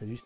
Salut.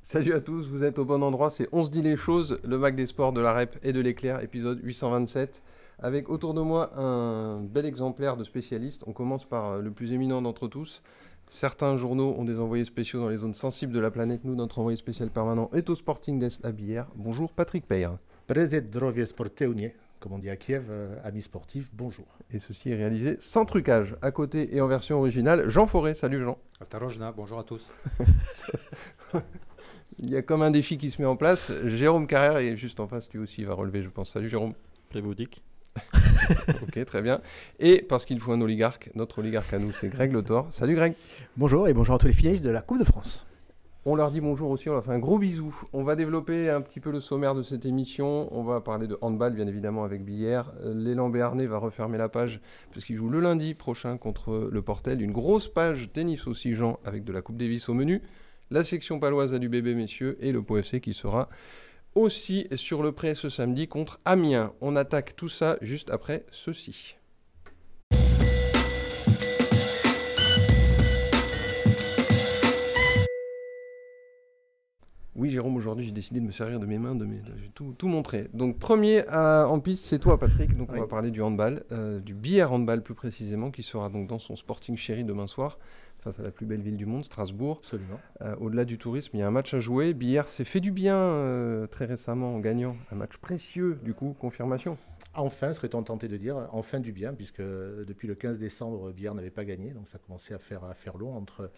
Salut à tous, vous êtes au bon endroit, c'est On se dit les choses, le Mac des sports de la REP et de l'éclair, épisode 827, avec autour de moi un bel exemplaire de spécialistes. On commence par euh, le plus éminent d'entre tous. Certains journaux ont des envoyés spéciaux dans les zones sensibles de la planète. Nous, notre envoyé spécial permanent est au Sporting d'Est à Billère. Bonjour Patrick Peyre. Prezdrovie Sporteunie, comme on dit à Kiev, euh, amis sportifs, bonjour. Et ceci est réalisé sans trucage. À côté et en version originale, Jean Forêt. Salut Jean. Astarojna, bonjour à tous. Il y a comme un défi qui se met en place. Jérôme Carrère est juste en face, lui aussi il va relever, je pense. Salut Jérôme. Prévodique. ok, très bien. Et parce qu'il faut un oligarque, notre oligarque à nous, c'est Greg Lotor. Salut Greg. Bonjour et bonjour à tous les finalistes de la Coupe de France. On leur dit bonjour aussi, on leur fait un gros bisou. On va développer un petit peu le sommaire de cette émission. On va parler de handball, bien évidemment, avec Billère. Euh, L'élan Béarnais va refermer la page, puisqu'il joue le lundi prochain contre le Portel. Une grosse page tennis aussi, Jean, avec de la Coupe Davis au menu. La section paloise a du bébé, messieurs, et le POFC qui sera aussi sur le prêt ce samedi contre Amiens. On attaque tout ça juste après ceci. Oui, Jérôme, aujourd'hui j'ai décidé de me servir de mes mains, de mes... tout, tout. Donc, premier à- en piste, c'est toi, Patrick. Donc, on va parler du handball, euh, du billard handball plus précisément, qui sera donc dans son Sporting Chéri demain soir, face à la plus belle ville du monde, Strasbourg. Absolument. Euh, Au-delà du tourisme, il y a un match à jouer. Billard s'est fait du bien euh, très récemment en gagnant un match précieux, du coup, confirmation. Enfin, serait-on tenté de dire, enfin du bien, puisque depuis le 15 décembre, Billard n'avait pas gagné, donc ça commençait à faire, à faire long. Entre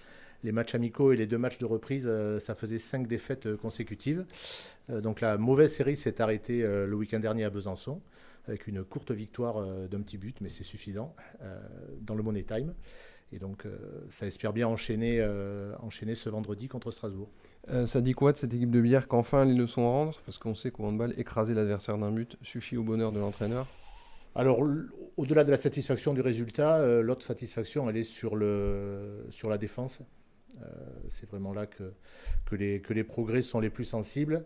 les matchs amicaux et les deux matchs de reprise, euh, ça faisait cinq défaites consécutives. Donc la mauvaise série s'est arrêtée le week-end dernier à Besançon, avec une courte victoire d'un petit but, mais c'est suffisant, dans le Money Time. Et donc euh, ça espère bien enchaîner, euh, enchaîner ce vendredi contre Strasbourg. Euh, ça dit quoi de cette équipe de billard qu'enfin les leçons à rendre? Parce qu'on sait qu'au handball, écraser l'adversaire d'un but suffit au bonheur de l'entraîneur. Alors, au-delà de la satisfaction du résultat, euh, l'autre satisfaction, elle est sur, le, sur la défense. Euh, c'est vraiment là que, que, les, que les progrès sont les plus sensibles.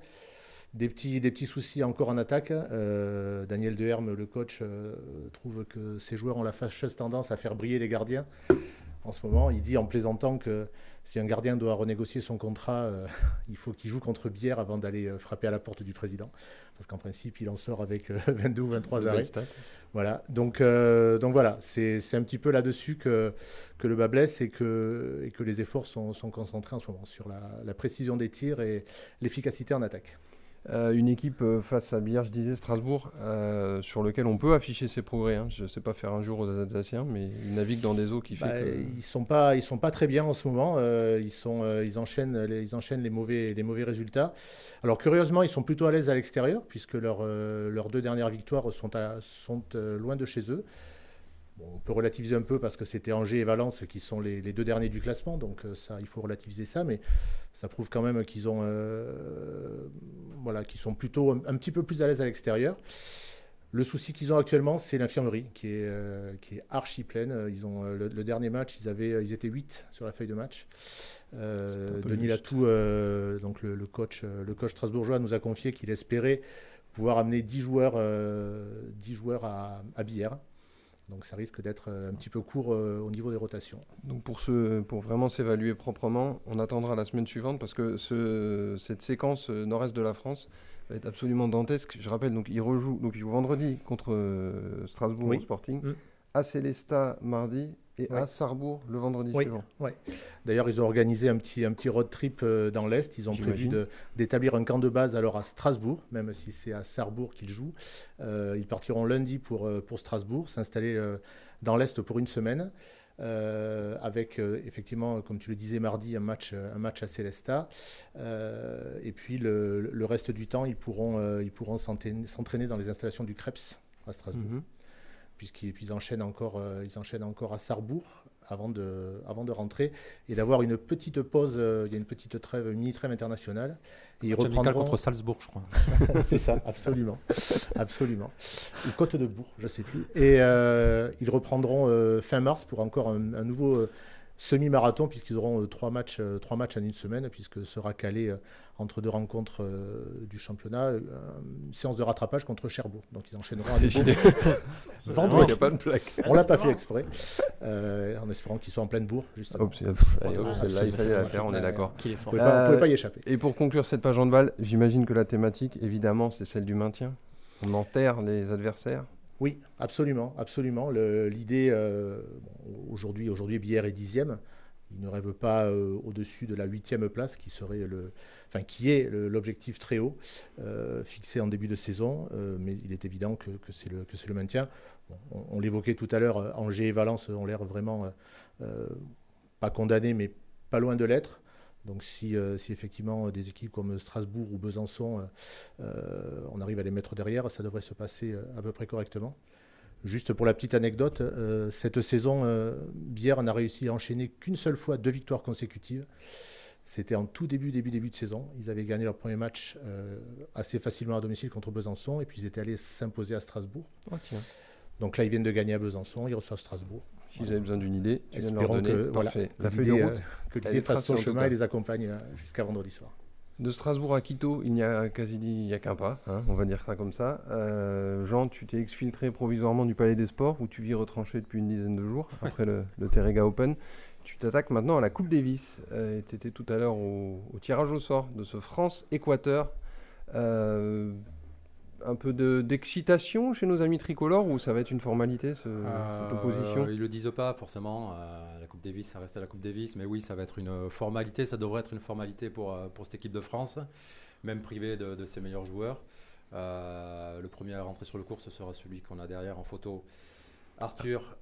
Des petits, des petits soucis encore en attaque. Euh, Daniel Deherme, le coach, euh, trouve que ces joueurs ont la fâcheuse tendance à faire briller les gardiens. En ce moment, il dit en plaisantant que si un gardien doit renégocier son contrat, euh, il faut qu'il joue contre Bière avant d'aller frapper à la porte du président. Parce qu'en principe, il en sort avec euh, 22 ou 23 De arrêts. Voilà, donc, donc voilà, c'est c'est un petit peu là-dessus que, que le bas blesse et que, et que les efforts sont, sont concentrés en ce moment sur la, la précision des tirs et l'efficacité en attaque. Euh, une équipe euh, face à Billard, je disais Strasbourg, euh, sur lequel on peut afficher ses progrès. hein. Je ne sais pas faire un jour aux Alsaciens, mais ils naviguent dans des eaux qui fait Bah, que... Ils sont pas, ils sont pas très bien en ce moment. euh, ils sont, ils enchaînent, les, ils enchaînent les mauvais, les mauvais résultats. Alors curieusement, ils sont plutôt à l'aise à l'extérieur puisque leurs, leurs deux dernières victoires sont, à- sont loin de chez eux. Bon, on peut relativiser un peu parce que c'était Angers et Valence qui sont les, les deux derniers du classement, donc euh, ça, il faut relativiser ça, mais ça prouve quand même qu'ils ont, euh, voilà, qu'ils sont plutôt un, un petit peu plus à l'aise à l'extérieur. Le souci qu'ils ont actuellement, c'est l'infirmerie qui est, euh, qui est archi pleine. Ils ont, le, le dernier match, ils, avaient, ils étaient 8 sur la feuille de match. Euh, Denis. Latou, euh, donc le, le coach, le coach strasbourgeois, nous a confié qu'il espérait pouvoir amener 10 joueurs, 10 joueurs à, à Billère. Donc ça risque d'être euh, un petit peu court euh, au niveau des rotations. Donc pour, ce, pour vraiment s'évaluer proprement, on attendra la semaine suivante parce que ce, cette séquence euh, nord-est de la France va être absolument dantesque. Je rappelle, donc il rejoue, donc il joue vendredi contre Strasbourg Oui. au Sporting, Mm. à Célestat mardi et à Sarrebourg le vendredi Oui. suivant. D'ailleurs, ils ont organisé un petit, un petit road trip euh, dans l'Est. Ils ont prévu d'établir un camp de base alors à Strasbourg, même si c'est à Sarrebourg qu'ils jouent. Euh, ils partiront lundi pour, euh, pour Strasbourg, s'installer dans l'Est pour une semaine. euh, avec euh, effectivement, comme tu le disais, mardi, un match, un match à Célestat. Euh, et puis le, le reste du temps, ils pourront, ils pourront s'entraîner dans les installations du Krebs à Strasbourg Mhm. Puisqu'ils puis ils enchaînent, encore, euh, ils enchaînent encore à Sarrebourg avant de, avant de rentrer et d'avoir une petite pause. euh, il y a une petite trêve, une mini trêve internationale. Et ils reprendront. contre Salzbourg, je crois. C'est ça, absolument. absolument. Ou Côte de Bourg, je ne sais plus. Et euh, ils reprendront euh, fin mars pour encore un, un nouveau semi-marathon, puisqu'ils auront trois, matchs, trois matchs en une semaine, puisque sera calé entre deux rencontres du championnat, une séance de rattrapage contre Cherbourg. Donc ils enchaîneront à vendredi. On l'a pas fait exprès, en espérant qu'ils soient en pleine bourre, justement. celle-là, il fallait la faire, on est d'accord. Vous ne pouvez, pas y échapper. Et pour conclure cette page handball, j'imagine que la thématique, évidemment, c'est celle du maintien. On enterre les adversaires oui, absolument, absolument. L'idée, euh, aujourd'hui, aujourd'hui, Bière est dixième. Il ne rêve pas euh, au-dessus de la huitième place, qui serait le, enfin, qui est l'objectif très haut euh, fixé en début de saison. mais il est évident que, c'est le, que c'est le maintien. on, l'évoquait tout à l'heure, Angers et Valence ont l'air vraiment pas condamnés, mais pas loin de l'être. Donc si, si, effectivement des équipes comme Strasbourg ou Besançon, on arrive à les mettre derrière, ça devrait se passer à peu près correctement. Juste pour la petite anecdote, cette saison, Bière n'a réussi à enchaîner qu'une seule fois deux victoires consécutives. C'était en tout début, début, début de saison. Ils avaient gagné leur premier match assez facilement à domicile contre Besançon et puis ils étaient allés s'imposer à Strasbourg. Donc là, ils viennent de gagner à Besançon, ils reçoivent Strasbourg. Si avez besoin d'une idée, tu viens de leur donner. Que, voilà, la feuille de route, euh, que l'idée fasse son chemin et les accompagne euh, jusqu'à vendredi soir. De Strasbourg à Quito, il n'y a quasi il y a qu'un pas, hein, on va dire ça comme ça. Euh, Jean, tu t'es exfiltré provisoirement du Palais des Sports où tu vis retranché depuis une dizaine de jours après le, le Terrega Open. Tu t'attaques maintenant à la Coupe Davis. Euh, tu étais tout à l'heure au, au, tirage au sort de ce France-Équateur. Euh, un peu d'excitation chez nos amis tricolores ou ça va être une formalité cette euh, opposition? Ils le disent pas forcément. Euh, la Coupe Davis, ça reste à la Coupe Davis, mais oui, ça va être une formalité. Ça devrait être une formalité pour, euh, pour cette équipe de France, même privée de, ses meilleurs joueurs. le premier à rentrer sur le cours, ce sera celui qu'on a derrière en photo, Arthur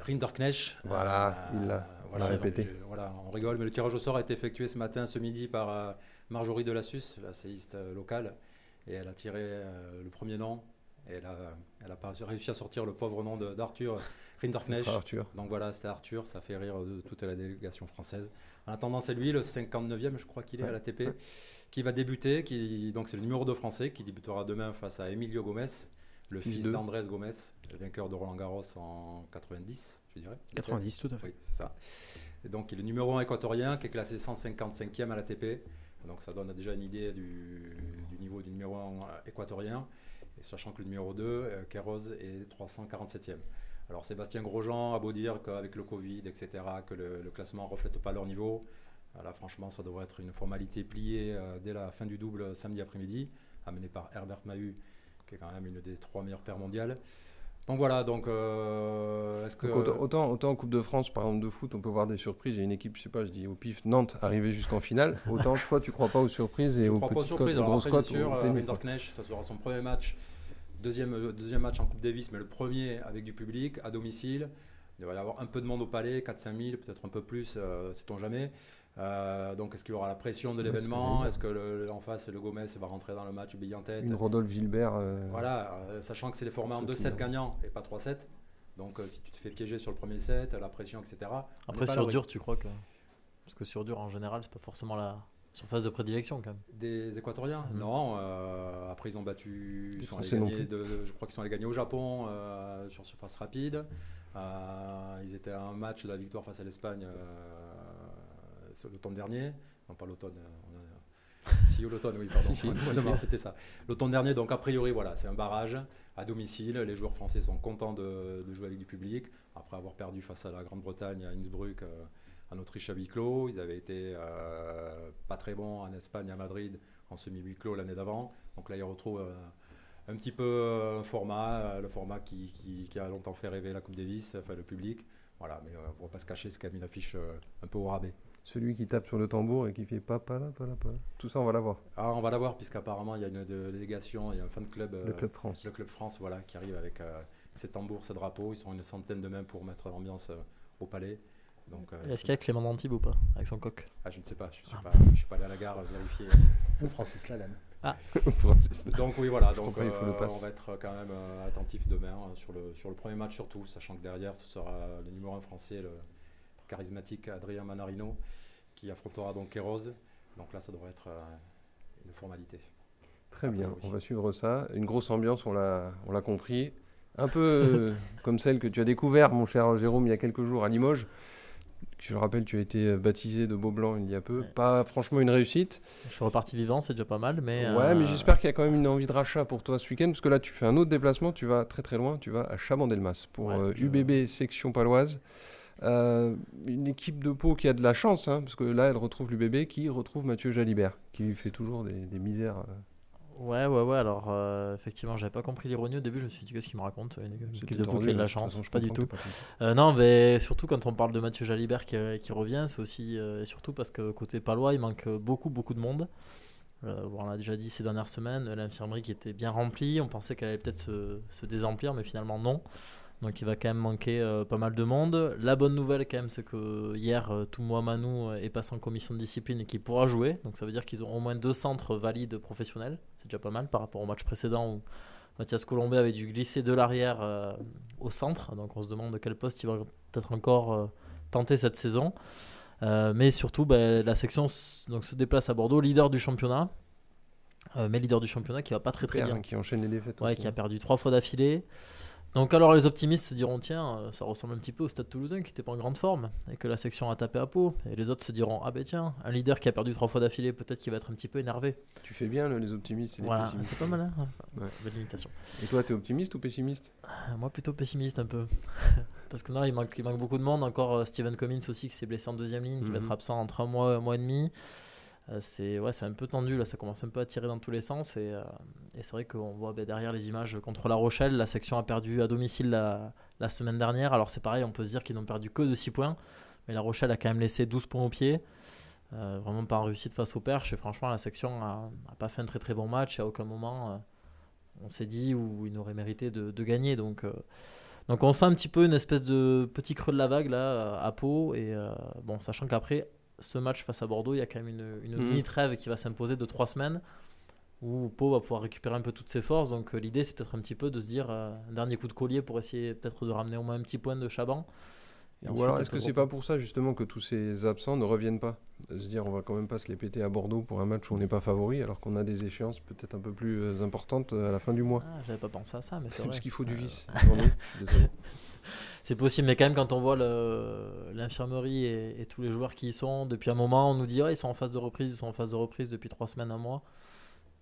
Rinderknecht. Voilà, il l'a répété. voilà, on rigole, mais le tirage au sort a été effectué ce matin, ce midi, par Marjorie Delassus, la séiste locale et elle a tiré euh, le premier nom. Et elle a, elle a pas réussi à sortir le pauvre nom d'Arthur Rinderknecht. Donc voilà, c'était Arthur, ça fait rire de toute la délégation française. En attendant, c'est lui, le 59e, je crois qu'il est à la TP, qui va débuter. Qui, donc c'est le numéro 2 français qui débutera demain face à Emilio Gomez, le fils d'Andrés Gomez, le vainqueur de Roland Garros en 90, je dirais. 90, tout à fait. Oui, c'est ça. Et donc il est le numéro 1 équatorien qui est classé 155e à la TP. Donc ça donne déjà une idée du, du numéro 1 euh, équatorien, et sachant que le numéro 2, euh, Kéros, est 347e. Alors Sébastien Grosjean a beau dire qu'avec le Covid, etc., que le, classement ne reflète pas leur niveau. Là, franchement, ça devrait être une formalité pliée euh, dès la fin du double samedi après-midi, amené par Herbert Mahut, qui est quand même une des trois meilleures paires mondiales. Donc voilà, donc euh, est-ce que autant, autant, en Coupe de France par exemple de foot, on peut voir des surprises. Il y a une équipe, je sais pas, je dis au pif Nantes arriver jusqu'en finale. Autant toi, tu crois pas aux surprises et je aux crois pas aux surprises. Alors après, bien sûr, euh, ça sera son premier match, deuxième euh, deuxième match en Coupe Davis, mais le premier avec du public à domicile. Il va y avoir un peu de monde au palais, 4-5 000, peut-être un peu plus, euh, sait-on jamais. Euh, donc, est-ce qu'il y aura la pression de l'événement Est-ce que le, en face, le Gomez va rentrer dans le match bille en tête Une Rodolphe Gilbert. Euh, voilà, euh, sachant que c'est des formats en 2-7 gagnants et pas 3-7. Donc, si tu te fais piéger sur le premier set, la pression, etc. Après, sur dur, tu crois que. Parce que sur dur, en général, c'est pas forcément la surface de prédilection quand même. Des Équatoriens mhm. Non. après, ils ont battu. Ils sont allés de, je crois qu'ils sont allés gagner au Japon sur surface rapide. ils étaient à un match de la victoire face à l'Espagne l'automne dernier. Non, pas l'automne. Euh, si, l'automne, oui, pardon. c'était ça. L'automne dernier, donc a priori, voilà, c'est un barrage à domicile. Les joueurs français sont contents de, jouer avec du public. Après avoir perdu face à la Grande-Bretagne, à Innsbruck, euh, en Autriche à huis clos. Ils avaient été euh, pas très bons en Espagne, à Madrid, en semi-huis clos l'année d'avant. Donc là, ils retrouvent un petit peu un format, le format qui, qui, a longtemps fait rêver la Coupe Davis, enfin le public. Voilà, mais on ne va pas se cacher, c'est quand même une affiche un peu au rabais celui qui tape sur le tambour et qui fait papa là, papa là, Tout ça, on va l'avoir. Ah, on va l'avoir, puisqu'apparemment, il y a une délégation, il y a un fan club. le Club France. Le Club France, voilà, qui arrive avec euh, ses tambours, ses drapeaux. Ils sont une centaine de mains pour mettre l'ambiance euh, au palais. Euh, Est-ce qu'il y a Clément Antibes ou pas, avec son coq? Ah, je ne sais pas, je ne suis, ah. suis, pas allé à la gare vérifier. ou Francis Lalanne. Ah. donc oui, voilà, donc on va être quand même attentif demain sur, le, sur le premier match surtout, sachant que derrière, ce sera le numéro 1 français, le, charismatique Adrien Manarino, qui affrontera donc Kéros. Donc là, ça devrait être euh, une formalité. Très bien, on va suivre ça. Une grosse ambiance, on l'a compris. Un peu comme celle que tu as découvert, mon cher Jérôme, il y a quelques jours à Limoges. Je le rappelle, tu as été euh, baptisé de Beau-Blanc il y a peu. Ouais. Pas franchement une réussite. Je suis reparti vivant, c'est déjà pas mal. Mais, Ouais, mais euh, j'espère qu'il y a quand même une envie de rachat pour toi ce week-end, parce que là, tu fais un autre déplacement, tu vas très très loin, tu vas à Chabandelmas pour Ouais, euh, je- UBB section paloise. Euh, une équipe de Pau qui a de la chance, hein, parce que là, elle retrouve l'UBB qui retrouve Mathieu Jalibert, qui lui fait toujours des, des misères. euh, Ouais, ouais, ouais. Alors, euh, effectivement, j'avais pas compris l'ironie au début. Je me suis dit, qu'est-ce qu'il me raconte Une équipe de Pau qui a de hein, la toute chance. façon, pas du tout. pas. Euh, non, mais surtout quand on parle de Mathieu Jalibert qui, qui revient, c'est aussi euh, et surtout parce que côté palois, il manque beaucoup, beaucoup de monde. Euh, on l'a déjà dit ces dernières semaines, l'infirmerie qui était bien remplie, on pensait qu'elle allait peut-être se, se désemplir, mais finalement non. Donc il va quand même manquer euh, pas mal de monde. La bonne nouvelle quand même, c'est que hier, euh, Toumoua Manou euh, est passé en commission de discipline et qu'il pourra jouer. Donc ça veut dire qu'ils ont au moins deux centres valides professionnels. C'est déjà pas mal par rapport au match précédent où Mathias Colombet avait dû glisser de l'arrière euh, au centre. Donc on se demande de quel poste il va peut-être encore tenter cette saison. Mais surtout, ben, la section donc, se déplace à Bordeaux, leader du championnat. Mais leader du championnat qui va pas très très bien. hein, qui enchaîne les défaites. Ouais, aussi, qui a hein. perdu trois fois d'affilée. Donc alors les optimistes se diront tiens euh, ça ressemble un petit peu au Stade Toulousain qui n'était pas en grande forme et que la section a tapé à peau. Et les autres se diront ah ben tiens un leader qui a perdu trois fois d'affilée peut-être qu'il va être un petit peu énervé. Tu fais bien le- les optimistes et les voilà c'est pas mal hein. Ouais. belle limitation. Et toi, tu es optimiste ou pessimiste? Euh, moi plutôt pessimiste un peu. Parce que non il manque, il manque beaucoup de monde. Encore euh, Steven Cummins aussi qui s'est blessé en deuxième ligne qui va Mhm. être absent entre un mois un mois et demi c'est ouais, un peu tendu là, ça commence un peu à tirer dans tous les sens et, euh, c'est vrai qu'on voit ben, derrière les images contre La Rochelle, la section a perdu à domicile la, semaine dernière. Alors c'est pareil, on peut se dire qu'ils n'ont perdu que de 6 points, mais La Rochelle a quand même laissé 12 points au pied. Euh, vraiment pas en réussite face au Perche et franchement la section a, a pas fait un très très bon match et à aucun moment euh, on s'est dit où il aurait mérité de, gagner donc euh, donc on sent un petit peu une espèce de petit creux de la vague là euh, à Pau et euh, bon sachant qu'après ce match face à Bordeaux il y a quand même une, une Mhm. mini trêve qui va s'imposer de 3 semaines où Pau va pouvoir récupérer un peu toutes ses forces donc euh, l'idée c'est peut-être un petit peu de se dire euh, un dernier coup de collier pour essayer peut-être de ramener au moins un petit point de Chaban Et Ou alors, est-ce que c'est pas pour ça justement que tous ces absents ne reviennent pas? Se dire, on va quand même pas se les péter à Bordeaux pour un match où on n'est pas favori, alors qu'on a des échéances peut-être un peu plus euh, importantes à la fin du mois. Ah, j'avais pas pensé à ça mais c'est vrai Parce qu'il faut du vice. C'est possible, mais quand même, quand on voit l'infirmerie et, et tous les joueurs qui y sont, depuis un moment, on nous dit ils sont en phase de reprise, ils sont en phase de reprise depuis trois semaines, un mois,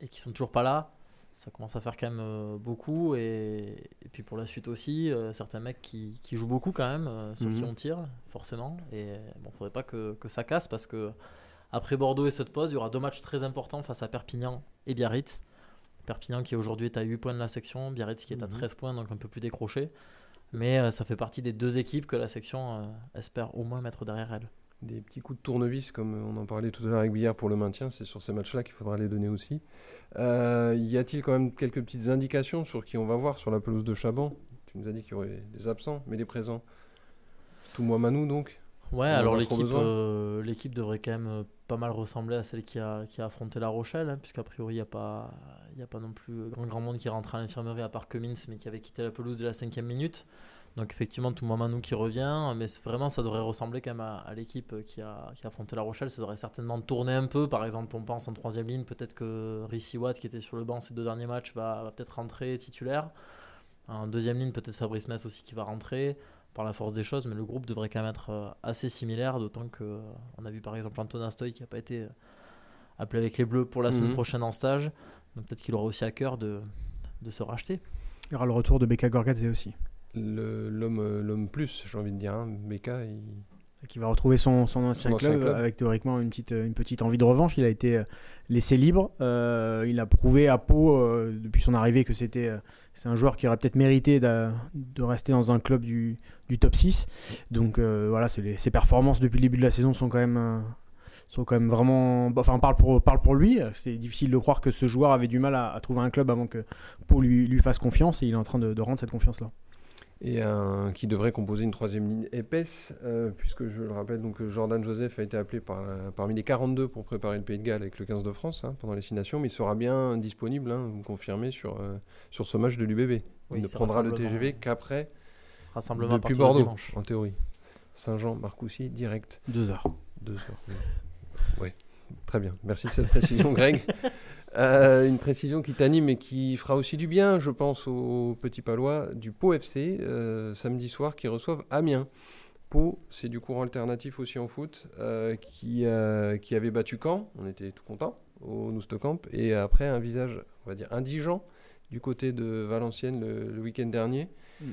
et qui sont toujours pas là. Ça commence à faire quand même euh, beaucoup. Et, et puis pour la suite aussi, euh, certains mecs qui, qui jouent beaucoup quand même, euh, sur qui Mhm. on tire, forcément. Et bon, faudrait pas que, que ça casse parce que après Bordeaux et cette pause, il y aura deux matchs très importants face à Perpignan et Biarritz. Perpignan qui aujourd'hui est à 8 points de la section, Biarritz qui est à Mhm. 13 points, donc un peu plus décroché. Mais euh, ça fait partie des deux équipes que la section euh, espère au moins mettre derrière elle. Des petits coups de tournevis, comme on en parlait tout à l'heure avec Billard pour le maintien, c'est sur ces matchs-là qu'il faudra les donner aussi. Euh, y a-t-il quand même quelques petites indications sur qui on va voir sur la pelouse de Chaban? Tu nous as dit qu'il y aurait des absents, mais des présents. Tout moi Manou donc Ouais, alors l'équipe euh, devrait quand même pas mal ressembler à celle qui a, qui a affronté La Rochelle, hein, puisqu'a priori il n'y a, pas- a pas non plus grand, grand monde qui rentre à l'infirmerie à part Cummins, mais qui avait quitté la pelouse dès la cinquième minute. Donc effectivement, tout Manou qui revient, mais vraiment ça devrait ressembler quand même à, à l'équipe qui a, qui a affronté La Rochelle. Ça devrait certainement tourner un peu. Par exemple, on pense en troisième ligne, peut-être que Rissi Watt, qui était sur le banc ces deux derniers matchs, va, va peut-être rentrer titulaire. En deuxième ligne, peut-être Fabrice Metz aussi qui va rentrer par la force des choses, mais le groupe devrait quand même être euh, assez similaire, d'autant que euh, on a vu par exemple Antonin Stoy qui n'a pas été euh, appelé avec les Bleus pour la semaine Mhm. prochaine en stage, donc peut-être qu'il aura aussi à cœur de, de se racheter. Il y aura le retour de Beka Gorgadze aussi, Le- L'homme l'homme plus, j'ai envie de dire. Hein. Beka, il... qui va retrouver son, son ancien, Son ancien club, avec théoriquement une petite, une petite envie de revanche. Il a été euh, laissé libre. Euh, il a prouvé à Pau, euh, depuis son arrivée, que c'était c'est un joueur qui aurait peut-être mérité de rester dans un club du, du top 6. Donc voilà, les- ses performances depuis le début de la saison sont quand même, sont quand même vraiment. bah, Enfin, parle pour, parle pour lui. C'est difficile de croire que ce joueur avait du mal à, à trouver un club avant que Pau lui, lui fasse confiance et il est en train de, de rendre cette confiance-là. Et un, qui devrait composer une troisième ligne épaisse, euh, puisque je le rappelle, donc Jordan Joseph a été appelé par, parmi les 42 pour préparer le Pays de Galles avec le 15 de France hein, pendant les six nations, mais il sera bien disponible, hein, vous me confirmez, sur, euh, sur ce match de l'UBB. Oui, il ne prendra le. TGV qu'après, Rassemblement depuis Bordeaux, dimanche. en théorie. Saint-Jean, Marcoussis, direct. Deux heures. Deux heures. oui. Très bien. Merci de cette précision, Greg. Euh, une précision qui t'anime et qui fera aussi du bien, je pense, aux petits Palois du Pau FC, euh, samedi soir, qui reçoivent Amiens Pau, c'est du courant alternatif aussi en foot, euh, qui, qui avait battu Caen, on était tout contents au Camp, et après un visage, on va dire, indigent du côté de Valenciennes le, week-end dernier. Mm.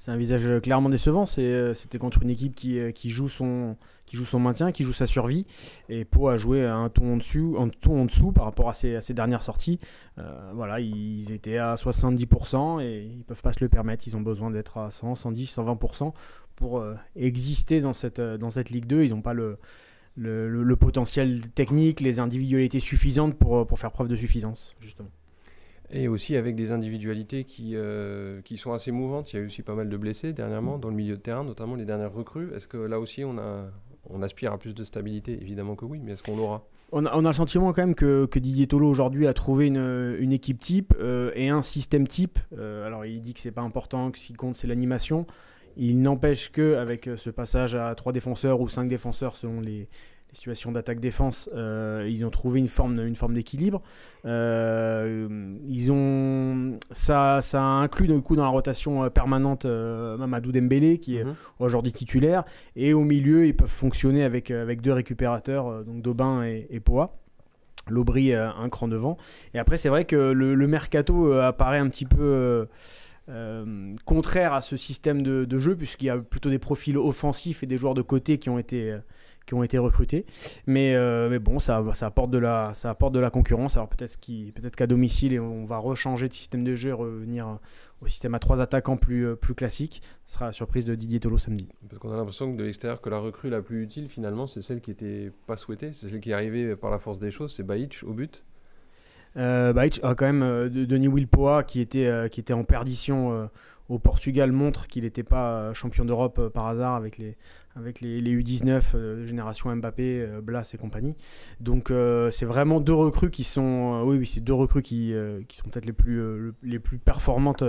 C'est un visage clairement décevant. C'était contre une équipe qui, qui, joue son, qui joue son maintien, qui joue sa survie. Et Pau a joué un ton en dessous, un ton en dessous par rapport à ses, dernières sorties. voilà, ils étaient à 70% et ils peuvent pas se le permettre. Ils ont besoin d'être à 100, 110, 120% pour euh, exister dans cette, euh, Ligue 2. Ils n'ont pas le, potentiel technique, les individualités suffisantes euh, pour faire preuve de suffisance, justement. Et aussi avec des individualités qui, qui sont assez mouvantes. Il y a eu aussi pas mal de blessés dernièrement dans le milieu de terrain, notamment les dernières recrues. Est-ce que là aussi on, a, on aspire à plus de stabilité? Évidemment que oui, mais est-ce qu'on l'aura? On a, on a, le sentiment quand même que, que Didier Tolo aujourd'hui a trouvé une, une équipe type et un système type. alors il dit que c'est pas important, que ce qui compte c'est l'animation. Il n'empêche que avec euh, ce passage à trois défenseurs ou cinq défenseurs selon les, situations d'attaque-défense, euh, ils ont trouvé une forme, une forme d'équilibre. Euh, ils ont, ça, ça inclut du coup dans la rotation permanente Mamadou Dembélé qui est mhm. aujourd'hui titulaire et au milieu ils peuvent fonctionner avec, avec deux récupérateurs donc Daubin et, et Poa. L'Aubry un cran devant. Et après, c'est vrai que le, le mercato apparaît un petit peu euh, contraire à ce système de, jeu, puisqu'il y a plutôt des profils offensifs et des joueurs de côté qui ont été, euh, qui ont été recrutés. Mais, euh, mais bon, ça, ça, apporte de la, ça apporte de la concurrence. Alors peut-être peut qu'à domicile, on va rechanger de système de jeu et revenir au système à trois attaquants plus, plus classique. Ce sera la surprise de Didier Tolo samedi. Parce qu'on a l'impression que de l'extérieur, que la recrue la plus utile, finalement, c'est celle qui n'était pas souhaitée. C'est celle qui est arrivée par la force des choses. C'est Baïch au but. Euh, bah, a quand même euh, Denis Wilpoa qui était, euh, qui était en perdition au Portugal montre qu'il n'était pas champion d'Europe par hasard avec les, avec les, U19, euh, génération Mbappé, euh, Blas et compagnie. Donc euh, c'est vraiment deux recrues qui sont, oui, oui c'est deux recrues qui, qui sont peut-être les plus, les plus performantes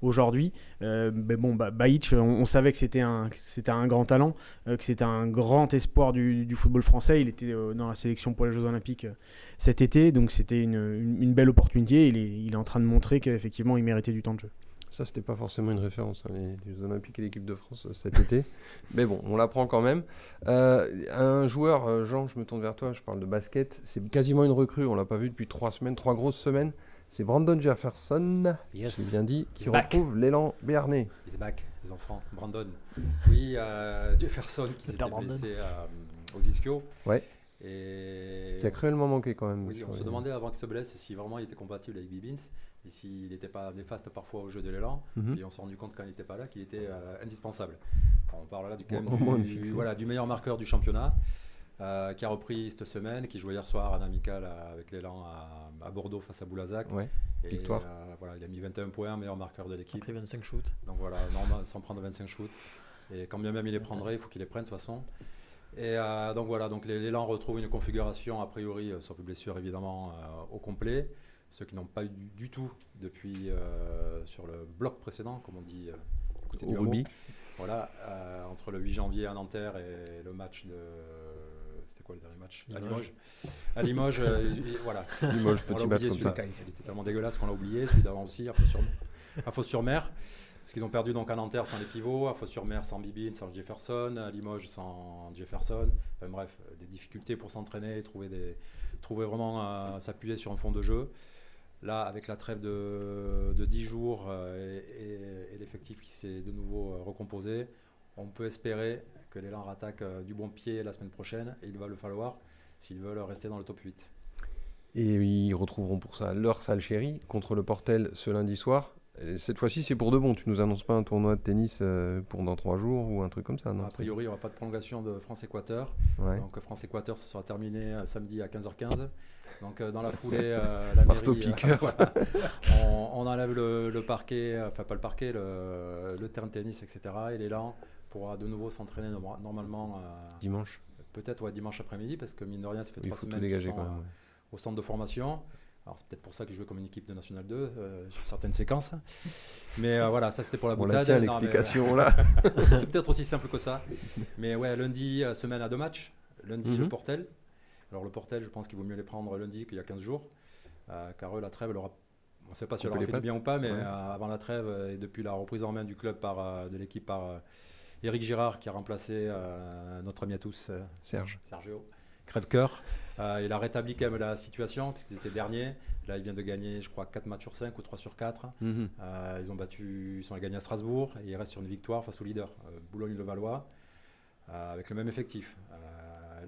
aujourd'hui. mais bon, bah, on, savait que c'était un, un grand talent, que c'était un grand espoir du, du, football français. Il était dans la sélection pour les Jeux Olympiques cet été, donc c'était une, une, belle opportunité. Il est, il est en train de montrer qu'effectivement il méritait du temps de jeu. Ça, c'était pas forcément une référence, hein, les, Jeux Olympiques et l'équipe de France euh, cet été. Mais bon, on l'apprend quand même. Euh, un joueur, euh, Jean, je me tourne vers toi, je parle de basket. C'est quasiment une recrue, on l'a pas vu depuis trois semaines, trois grosses semaines. C'est Brandon Jefferson, yes. j'ai bien dit, qui retrouve l'élan béarnais. He's back, les enfants. Brandon. Oui, Jefferson qui s'était blessé aux ischio. Ouais. Et... Qui a cruellement manqué quand même. Oui, on se demandait avant qu'il se blesse si vraiment il était compatible avec Bibins et s'il n'était pas néfaste parfois au jeu de l'élan, mhm. et on s'est rendu compte quand il n'était pas là qu'il était euh, indispensable. On parle là du, voilà, du meilleur marqueur du championnat, euh, qui a repris cette semaine, qui jouait hier soir en amical euh, avec l'élan à, Bordeaux face à Boulazac. Victoire. voilà, il a mis 21 points, meilleur marqueur de l'équipe. Pris 25 shoots. Donc voilà, sans prendre 25 shoots. Et quand bien même il les prendrait, il faut qu'il les prenne de toute façon. Et donc voilà, donc l'élan retrouve une configuration a priori, sauf blessure évidemment, au complet ceux qui n'ont pas eu du, tout depuis euh, sur le bloc précédent, comme on dit euh, côté du Rugby. Voilà, euh, entre le 8 janvier à Nanterre et le match de. C'était quoi le dernier match? À Limoges. À Limoges, voilà. Limoges, petit match comme ça. Il était tellement dégueulasse qu'on l'a oublié, celui d'avant aussi, à Fos-sur-Mer. Parce qu'ils ont perdu donc à Nanterre sans les pivots, à Fos-sur-Mer sans Bibine, sans Jefferson, à Limoges sans Jefferson. Enfin bref, des difficultés pour s'entraîner, trouver, des, trouver vraiment s'appuyer sur un fond de jeu. Là, avec la trêve de, de 10 jours euh, et, l'effectif qui s'est de nouveau euh, recomposé, on peut espérer que l'élan rattaque euh, du bon pied la semaine prochaine et il va le falloir s'ils veulent rester dans le top 8. Et ils retrouveront pour ça leur salle chérie contre le Portel ce lundi soir. Cette fois-ci, c'est pour de bon. Tu nous annonces pas un tournoi de tennis pour dans trois jours ou un truc comme ça, non? A priori, il n'y aura pas de prolongation de France-Équateur. Donc France-Équateur, ce sera terminé samedi à 15h15. Donc euh, dans la foulée, euh, la mairie, euh, on, enlève le, parquet, enfin pas le parquet, le, terrain de tennis, etc. Et l'élan pourra de nouveau s'entraîner normalement dimanche. Peut-être ouais, dimanche après-midi, parce que mine de rien, ça fait trois semaines qu'ils sont au centre de formation. Alors c'est peut-être pour ça qu'ils jouaient comme une équipe de National 2 sur certaines séquences. Mais voilà, ça c'était pour la boutade. On l'explication là. c'est peut-être aussi simple que ça. Mais ouais, lundi, semaine à deux matchs. Lundi, le mhm. Portel. Alors le Portel, je pense qu'il vaut mieux les prendre lundi qu'il y a 15 jours, euh, car eux, la trêve, on ne sait pas si elle aura fait du bien ou pas, mais euh, avant la trêve et depuis la reprise en main du club par, euh, de l'équipe par Eric Girard qui a remplacé notre ami à tous, Serge. Sergio. Crève-cœur. il a rétabli quand même la situation puisqu'ils étaient derniers. Là, il vient de gagner, je crois, 4 matchs sur 5 ou 3 sur 4. Mhm. ils ont battu, ils sont allés gagner à Strasbourg et ils restent sur une victoire face au leader, Boulogne-le-Valois, avec le même effectif.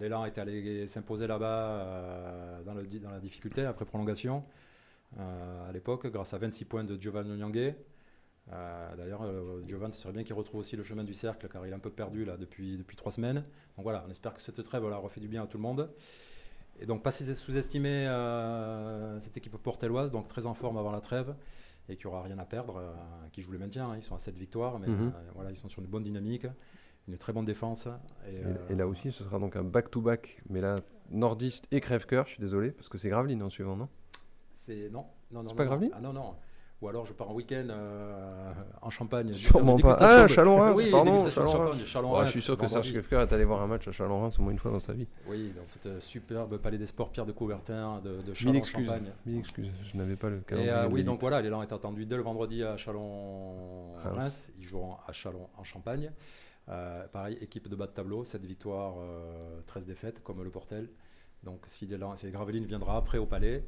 L'élan est allé s'imposer là-bas dans, dans, la difficulté après prolongation. Euh, à l'époque, grâce à 26 points de Giovanni Nyangé. Euh, d'ailleurs, euh, Giovanni, ce serait bien qu'il retrouve aussi le chemin du cercle, car il est un peu perdu là depuis, depuis trois semaines. Donc voilà, on espère que cette trêve voilà, refait du bien à tout le monde. Et donc, pas sous-estimer cette équipe portelloise, donc très en forme avant la trêve, et qui aura rien à perdre, qui joue le maintien. Hein. ils sont à 7 victoires, mais mhm. voilà, ils sont sur une bonne dynamique, une très bonne défense. Et, là aussi, ce sera donc un back-to-back, mais là, nordiste et crève-cœur, je suis désolé, parce que c'est Gravelines en suivant, non? C'est non, non, non. C'est pas grave Ah non, non. Ou alors je pars en week-end euh, en Champagne. Sûrement pas. Ah, Chalon-Reims, oui, pardon. Chalon je suis sûr que Serge Kefker est allé voir un match à Chalon-Reims au moins une fois dans sa vie. Oui, dans cette superbe palais des sports Pierre de Coubertin de, de Chalon-Champagne. Mille excuses, je n'avais pas le calendrier. Et, euh, oui, donc voilà, l'élan est attendu dès le vendredi à Chalon-Reims. Ils joueront à Chalon en Champagne. Euh, pareil, équipe de bas de tableau, 7 victoires, 13 défaites, comme le Portel. Donc si, si Graveline viendra après au Palais,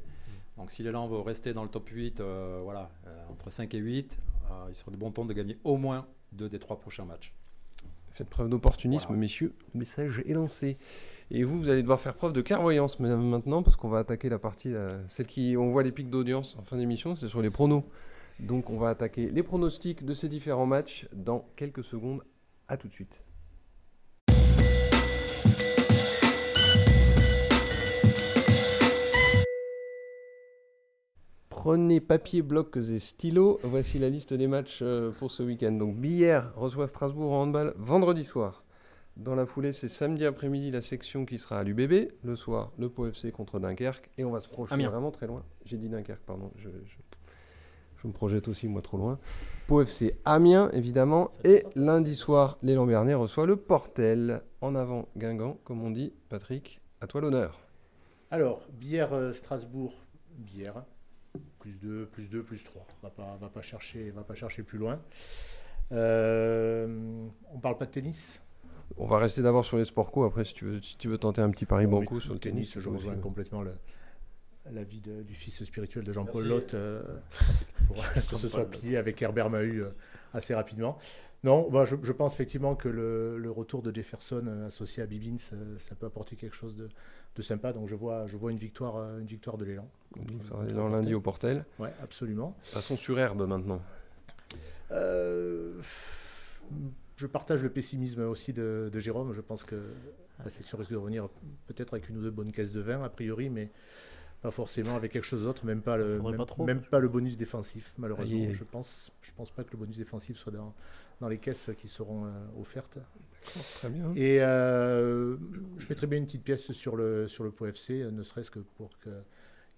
donc si l'élan veut rester dans le top 8, euh, voilà, euh, entre 5 et 8, euh, il serait de bon temps de gagner au moins deux des trois prochains matchs. Faites preuve d'opportunisme, messieurs. Le message est lancé. Et vous, vous allez devoir faire preuve de clairvoyance maintenant, parce qu'on va attaquer la partie, celle qui, on voit les pics d'audience en fin d'émission, c'est sur les pronos. Donc on va attaquer les pronostics de ces différents matchs dans quelques secondes. À tout de suite. Prenez papier, bloc et stylo. Voici la liste des matchs euh, pour ce week-end. Donc, Billère reçoit Strasbourg en handball vendredi soir. Dans la foulée, c'est samedi après-midi la section qui sera à l'UBB. Le soir, le Pau FC contre Dunkerque. Et on va se projeter vraiment très loin. J'ai dit Dunkerque, pardon. Je, me projette aussi, moi, trop loin. Pau FC Amiens, évidemment. Et lundi soir, les Lambernais reçoit le Portel. En avant, Guingamp, comme on dit. Patrick, à toi l'honneur. Alors, Bière-Strasbourg, Bière plus 2, plus 2, plus 3. On va va pas chercher, va pas chercher plus loin. Euh, on parle pas de tennis? On va rester d'abord sur les sports co. Après, si tu veux, si tu veux tenter un petit pari banco sur le tennis, je rejoins complètement la vie du fils spirituel de Jean-Paul Lotte euh, pour que ce soit plié avec Herbert Mahut euh, assez rapidement. Non, bah, je, pense effectivement que le, retour de Jefferson associé à Bibins, ça peut apporter quelque chose de, de sympa. Donc je vois, je vois une victoire, euh, une victoire de l'élan. L'élan lundi au Portel. Ouais, absolument. Passons sur herbe maintenant. Euh, je partage le pessimisme aussi de, Jérôme. Je pense que la section risque de revenir peut-être avec une ou deux bonnes caisses de vin a priori, mais pas forcément avec quelque chose d'autre, même pas le, même, pas, le bonus défensif, malheureusement. Je pense, je pense pas que le bonus défensif soit dans, dans les caisses qui seront euh, offertes. Très bien. Et euh, je mettrais bien une petite pièce sur le, sur le Pau FC, ne serait-ce que pour que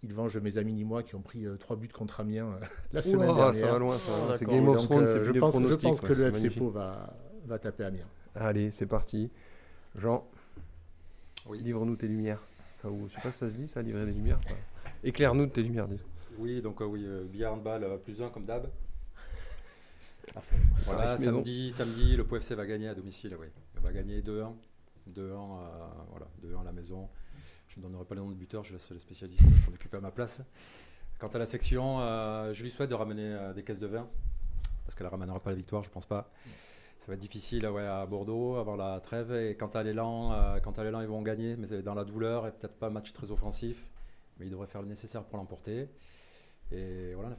il venge mes amis ni moi qui ont pris euh, trois buts contre Amiens la semaine dernière. Ça va loin, ça C'est Game of Thrones, je, pense, je pense que le FC Pau va, va taper Amiens. Allez, c'est parti. Jean, oui. livre-nous tes lumières. Enfin, je sais pas si ça se dit, ça, livrer des lumières. Éclaire-nous de tes lumières, disons. Oui, donc oui, billard handball plus un comme d'hab. Voilà, samedi, samedi, le POFC va gagner à domicile. Oui. Il va gagner 2-1. 2-1 voilà, 2-1 à la maison. Je ne donnerai pas le nom de buteur, je laisse les spécialistes s'en occuper à ma place. Quant à la section, euh, je lui souhaite de ramener euh, des caisses de vin, parce qu'elle ne ramènera pas la victoire, je ne pense pas. Ça va être difficile ouais, à Bordeaux, avant la trêve. Et quant à l'élan, euh, quant à l'élan, ils vont gagner, mais dans la douleur et peut-être pas un match très offensif. Mais ils devraient faire le nécessaire pour l'emporter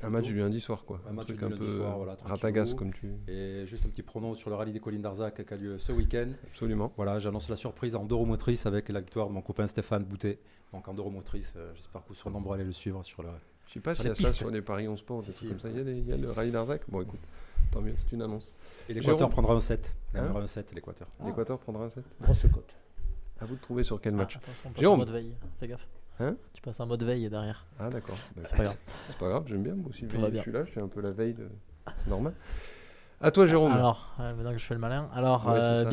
un match du lundi soir, quoi. Un, match du lundi soir, voilà. Ratagas, comme tu. Et juste un petit pronom sur le rallye des collines d'Arzac qui a lieu ce week-end. Absolument. Voilà, j'annonce la surprise en motrice avec la victoire de mon copain Stéphane Boutet. Donc en motrice, euh, j'espère que vous serez nombreux à aller le suivre sur le. Je sais pas s'il y a ça sur les paris 11 sport, comme ça. Il y, a le rallye d'Arzac. Bon, écoute, tant mieux, c'est une annonce. Et l'Équateur prendra un 7. Hein un 7, l'Équateur. L'Équateur prendra un 7. Grosse cote. À vous de trouver sur quel ah, match. Jérôme. veille. Fais gaffe. Hein tu passes un mode veille derrière. Ah d'accord. c'est pas grave. C'est pas grave, j'aime bien moi aussi. Je suis là, je fais un peu la veille. De... C'est normal. À toi Jérôme. Alors, maintenant que je fais le malin. Alors, ouais, euh,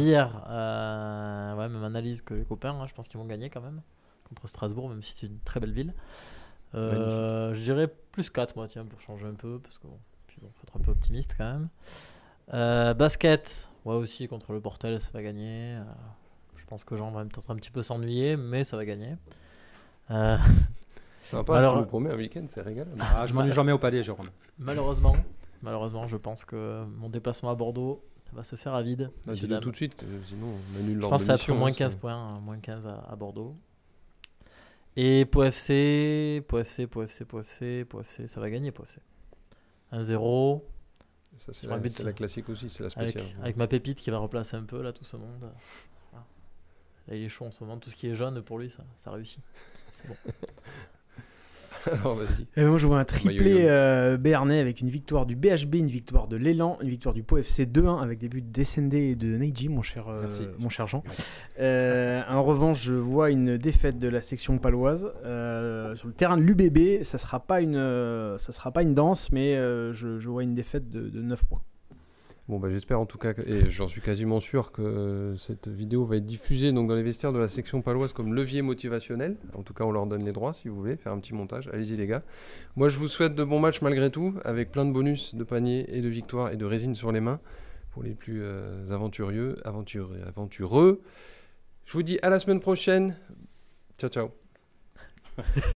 euh, ouais, même analyse que les copains, hein, je pense qu'ils vont gagner quand même contre Strasbourg, même si c'est une très belle ville. Euh, je dirais plus 4 moi, tiens, pour changer un peu, parce que bon, puis bon, faut être un peu optimiste quand même. Euh, basket, ouais aussi contre le Portel, ça va gagner. Euh, je pense que Jean va peut-être un petit peu s'ennuyer, mais ça va gagner. Euh, Sympa, Alors- tu nous promets un week-end, c'est régal. Ah, je m'ennuie jamais au palais, Jérôme. malheureusement, malheureusement, je pense que mon déplacement à Bordeaux va se faire à vide. Ah, Dis-le dames. tout de suite, euh, sinon on annule Je pense que ça d'émission, moins hein, 15 c'est- points, hein, moins 15 à, à Bordeaux. Et Pau FC, Pau FC, Pau FC, Pau FC, Pau FC, ça va gagner Pau FC. 1-0, Ça, c'est la, un but. c'est la classique aussi, c'est la spéciale. avec ma pépite qui va replacer un peu là tout ce monde. Là, il est chaud en ce moment, tout ce qui est jaune pour lui, ça, ça réussit. Alors vas-y. Et moi, je vois un triplé jaune. euh, béarnais avec une victoire du BHB, une victoire de l'élan, une victoire du Pau FC 2-1 avec des buts d'Essendé et de Neiji, mon cher, euh, mon cher Jean. Euh, en revanche, je vois une défaite de la section paloise sur le terrain de l'UBB. Ça sera pas une, ça sera pas une danse, mais je, je vois une défaite de, de 9 points. Bon, bah, j'espère en tout cas, et j'en suis quasiment sûr que euh, cette vidéo va être diffusée donc, dans les vestiaires de la section paloise comme levier motivationnel. En tout cas, on leur donne les droits si vous voulez faire un petit montage. Allez-y, les gars. Moi, je vous souhaite de bons matchs malgré tout, avec plein de bonus, de paniers et de victoires et de résine sur les mains pour les plus euh, aventureux, aventureux. Je vous dis à la semaine prochaine. Ciao, ciao.